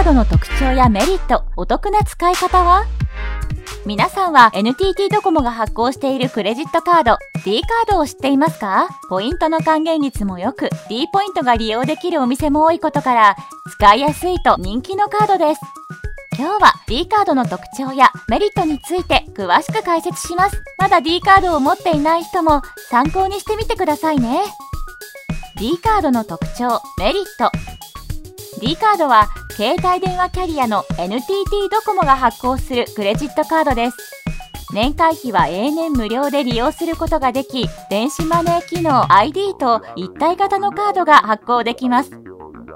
カードの特徴やメリット、お得な使い方は？皆さんは NTT ドコモが発行しているクレジットカード D カードを知っていますか？ポイントの還元率も良く D ポイントが利用できるお店も多いことから使いやすいと人気のカードです。今日は D カードの特徴やメリットについて詳しく解説します。まだ D カードを持っていない人も参考にしてみてくださいね。D カードの特徴メリット。D カードは携帯電話キャリアの NTT ドコモが発行するクレジットカードです。年会費は永年無料で利用することができ電子マネー機能 ID と一体型のカードが発行できます。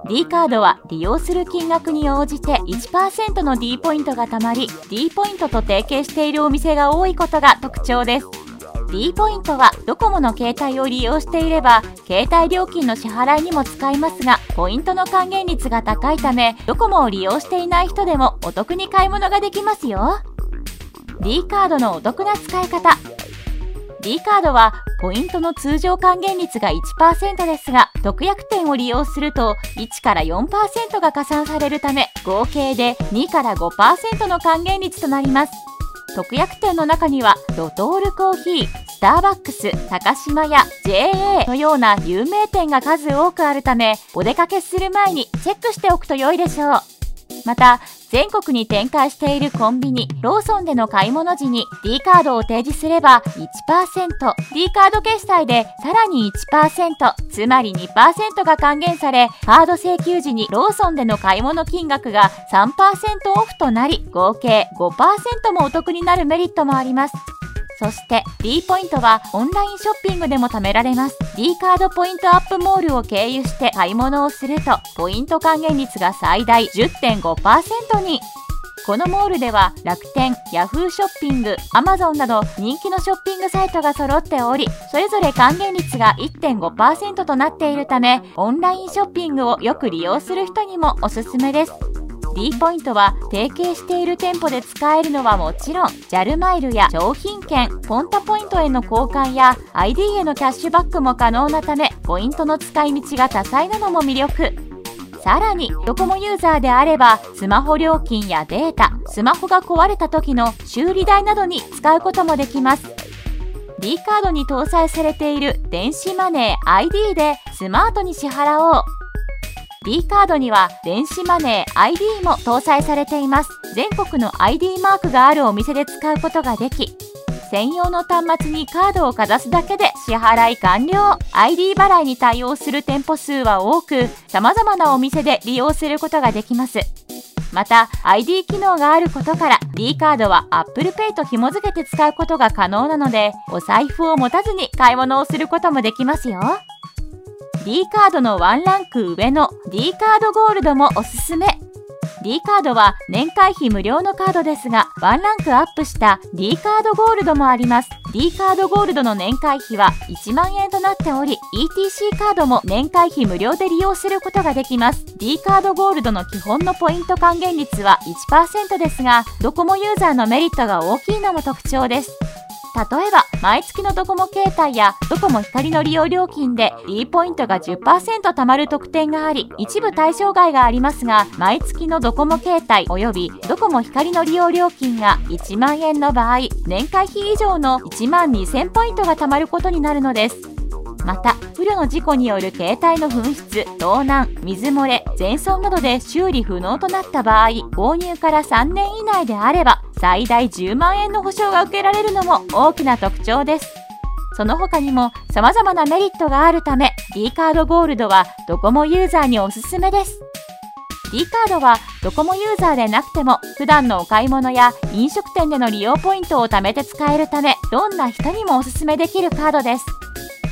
D カードは利用する金額に応じて1%の D ポイントが貯まり D ポイントと提携しているお店が多いことが特徴です。D ポイントはドコモの携帯を利用していれば携帯料金の支払いにも使いますがポイントの還元率が高いためドコモを利用していない人でもお得に買い物ができますよ。D カードのお得な使い方。D カードはポイントの通常還元率が1%ですが特約店を利用すると1から4%が加算されるため合計で2から5%の還元率となります。特約店の中にはドトールコーヒースターバックス高島屋 JA のような有名店が数多くあるためお出かけする前にチェックしておくと良いでしょう。また全国に展開しているコンビニローソンでの買い物時に D カードを提示すれば 1%D カード決済でさらに1%つまり2%が還元されカード請求時にローソンでの買い物金額が3%オフとなり合計5%もお得になるメリットもあります。そして D ポイントはオンラインショッピングでも貯められます D カードポイントアップモールを経由して買い物をするとポイント還元率が最大10.5%にこのモールでは楽天、Yahoo ショッピング、Amazon など人気のショッピングサイトが揃っており、それぞれ還元率が1.5%となっているため、オンラインショッピングをよく利用する人にもおすすめです。D ポイントは提携している店舗で使えるのはもちろん JAL マイルや商品券ポンタポイントへの交換や ID へのキャッシュバックも可能なためポイントの使い道が多彩なのも魅力。さらにドコモユーザーであればスマホ料金やデータスマホが壊れた時の修理代などに使うこともできます。D カードに搭載されている電子マネー ID でスマートに支払おう。D カードには電子マネー ID も搭載されています。全国の ID マークがあるお店で使うことができ専用の端末にカードをかざすだけで支払い完了。ID 払いに対応する店舗数は多く様々なお店で利用することができます。また ID 機能があることから D カードは Apple Pay と紐付けて使うことが可能なのでお財布を持たずに買い物をすることもできますよ。D カードのワンランク上の D カードゴールドもおすすめ。D カードは年会費無料のカードですがワンランクアップした D カードゴールドもあります。D カードゴールドの年会費は1万円となっており ETC カードも年会費無料で利用することができます。D カードゴールドの基本のポイント還元率は1%ですがドコモユーザーのメリットが大きいのも特徴です。例えば、毎月のドコモ携帯やドコモ光の利用料金で D ポイントが10%貯まる特典があり、一部対象外がありますが、毎月のドコモ携帯及びドコモ光の利用料金が1万円の場合、年会費以上の1万2000ポイントが貯まることになるのです。また不慮の事故による携帯の紛失盗難水漏れ全損などで修理不能となった場合購入から3年以内であれば最大10万円の保証が受けられるのも大きな特徴です。その他にも様々なメリットがあるため D カードゴールドはドコモユーザーにおすすめです。D カードはドコモユーザーでなくても普段のお買い物や飲食店での利用ポイントを貯めて使えるためどんな人にもおすすめできるカードです。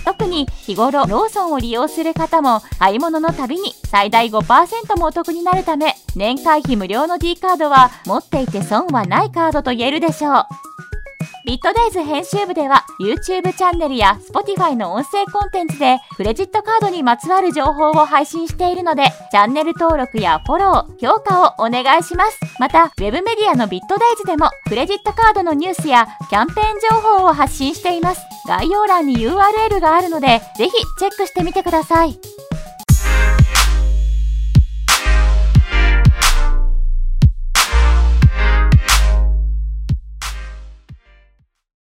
特に日頃ローソンを利用する方も買い物のたびに最大5%もお得になるため年会費無料の D カードは持っていて損はないカードと言えるでしょう。ビットデイズ編集部では YouTube チャンネルや Spotify の音声コンテンツでクレジットカードにまつわる情報を配信しているのでチャンネル登録やフォロー、評価をお願いします。また、ウェブメディアのビットデイズでもクレジットカードのニュースやキャンペーン情報を発信しています。概要欄に URL があるのでぜひチェックしてみてください。